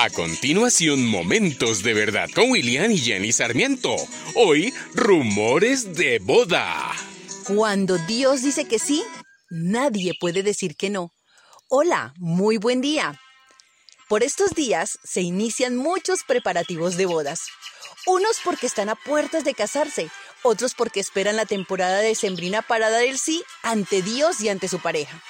A continuación, Momentos de Verdad con William y Jenny Sarmiento. Hoy, rumores de boda. Cuando Dios dice que sí, nadie puede decir que no. Hola, muy buen día. Por estos días se inician muchos preparativos de bodas. Unos porque están a puertas de casarse, otros porque esperan la temporada de sembrina para dar el sí ante Dios y ante su pareja.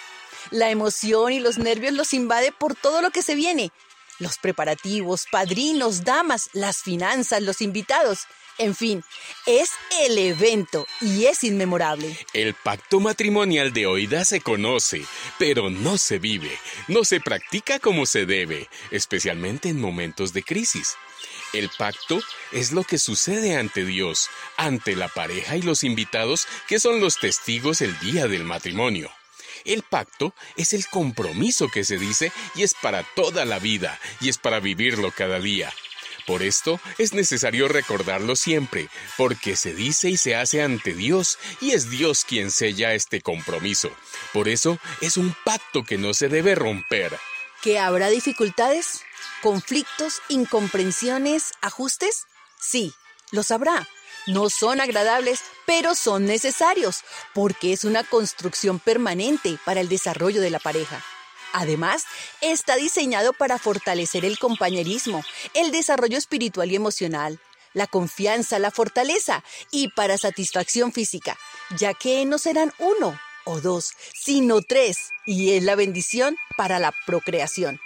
La emoción y los nervios los invade por todo lo que se viene, los preparativos, padrinos, damas, las finanzas, los invitados. En fin, es el evento y es inmemorable. El pacto matrimonial de Oida se conoce, pero no se vive, no se practica como se debe, especialmente en momentos de crisis. El pacto es lo que sucede ante Dios, ante la pareja y los invitados que son los testigos el día del matrimonio. El pacto es el compromiso que se dice y es para toda la vida y es para vivirlo cada día. Por esto es necesario recordarlo siempre, porque se dice y se hace ante Dios, y es Dios quien sella este compromiso. Por eso es un pacto que no se debe romper. ¿Que habrá dificultades? ¿Conflictos? ¿Incomprensiones? ¿Ajustes? Sí, los habrá. No son agradables, pero son necesarios, porque es una construcción permanente para el desarrollo de la pareja. Además, está diseñado para fortalecer el compañerismo, el desarrollo espiritual y emocional, la confianza, la fortaleza y para satisfacción física, ya que no serán uno o dos, sino tres, y es la bendición para la procreación,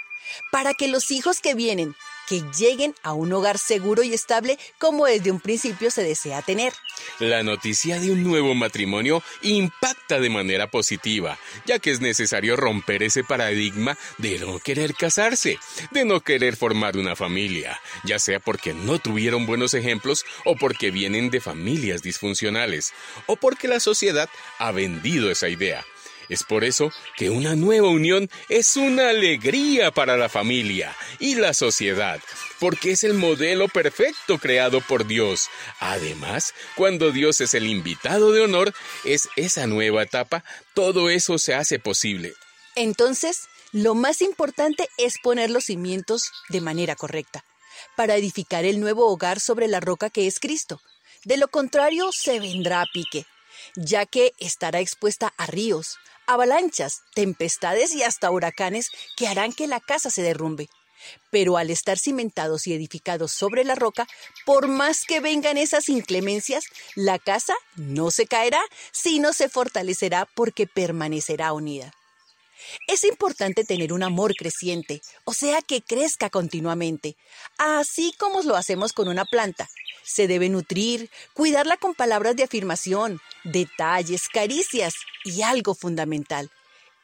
para que los hijos que vienen que lleguen a un hogar seguro y estable como desde un principio se desea tener. La noticia de un nuevo matrimonio impacta de manera positiva, ya que es necesario romper ese paradigma de no querer casarse, de no querer formar una familia, ya sea porque no tuvieron buenos ejemplos o porque vienen de familias disfuncionales, o porque la sociedad ha vendido esa idea. Es por eso que una nueva unión es una alegría para la familia y la sociedad, porque es el modelo perfecto creado por Dios. Además, cuando Dios es el invitado de honor, es esa nueva etapa, todo eso se hace posible. Entonces, lo más importante es poner los cimientos de manera correcta, para edificar el nuevo hogar sobre la roca que es Cristo. De lo contrario, se vendrá a pique, ya que estará expuesta a ríos, avalanchas, tempestades y hasta huracanes que harán que la casa se derrumbe. Pero al estar cimentados y edificados sobre la roca, por más que vengan esas inclemencias, la casa no se caerá, sino se fortalecerá porque permanecerá unida. Es importante tener un amor creciente, o sea, que crezca continuamente, así como lo hacemos con una planta. Se debe nutrir, cuidarla con palabras de afirmación, detalles, caricias y algo fundamental,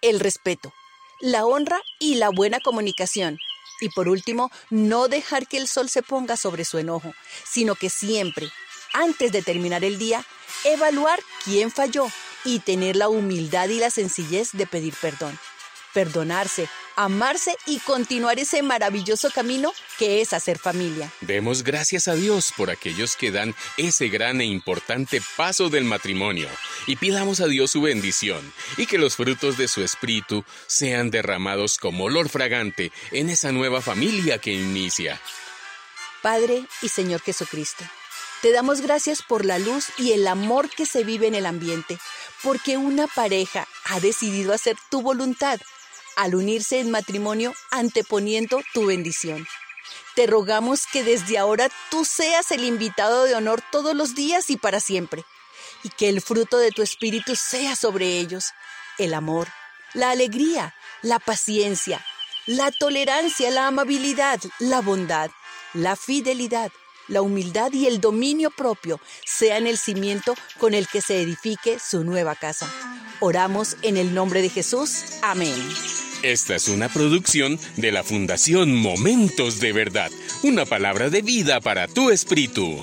el respeto, la honra y la buena comunicación. Y por último, no dejar que el sol se ponga sobre su enojo, sino que siempre, antes de terminar el día, evaluar quién falló y tener la humildad y la sencillez de pedir perdón perdonarse, amarse y continuar ese maravilloso camino que es hacer familia. Demos gracias a Dios por aquellos que dan ese gran e importante paso del matrimonio y pidamos a Dios su bendición y que los frutos de su espíritu sean derramados como olor fragante en esa nueva familia que inicia. Padre y Señor Jesucristo. Te damos gracias por la luz y el amor que se vive en el ambiente, porque una pareja ha decidido hacer tu voluntad al unirse en matrimonio anteponiendo tu bendición. Te rogamos que desde ahora tú seas el invitado de honor todos los días y para siempre, y que el fruto de tu espíritu sea sobre ellos, el amor, la alegría, la paciencia, la tolerancia, la amabilidad, la bondad, la fidelidad, la humildad y el dominio propio sean el cimiento con el que se edifique su nueva casa. Oramos en el nombre de Jesús. Amén. Esta es una producción de la Fundación Momentos de Verdad, una palabra de vida para tu espíritu.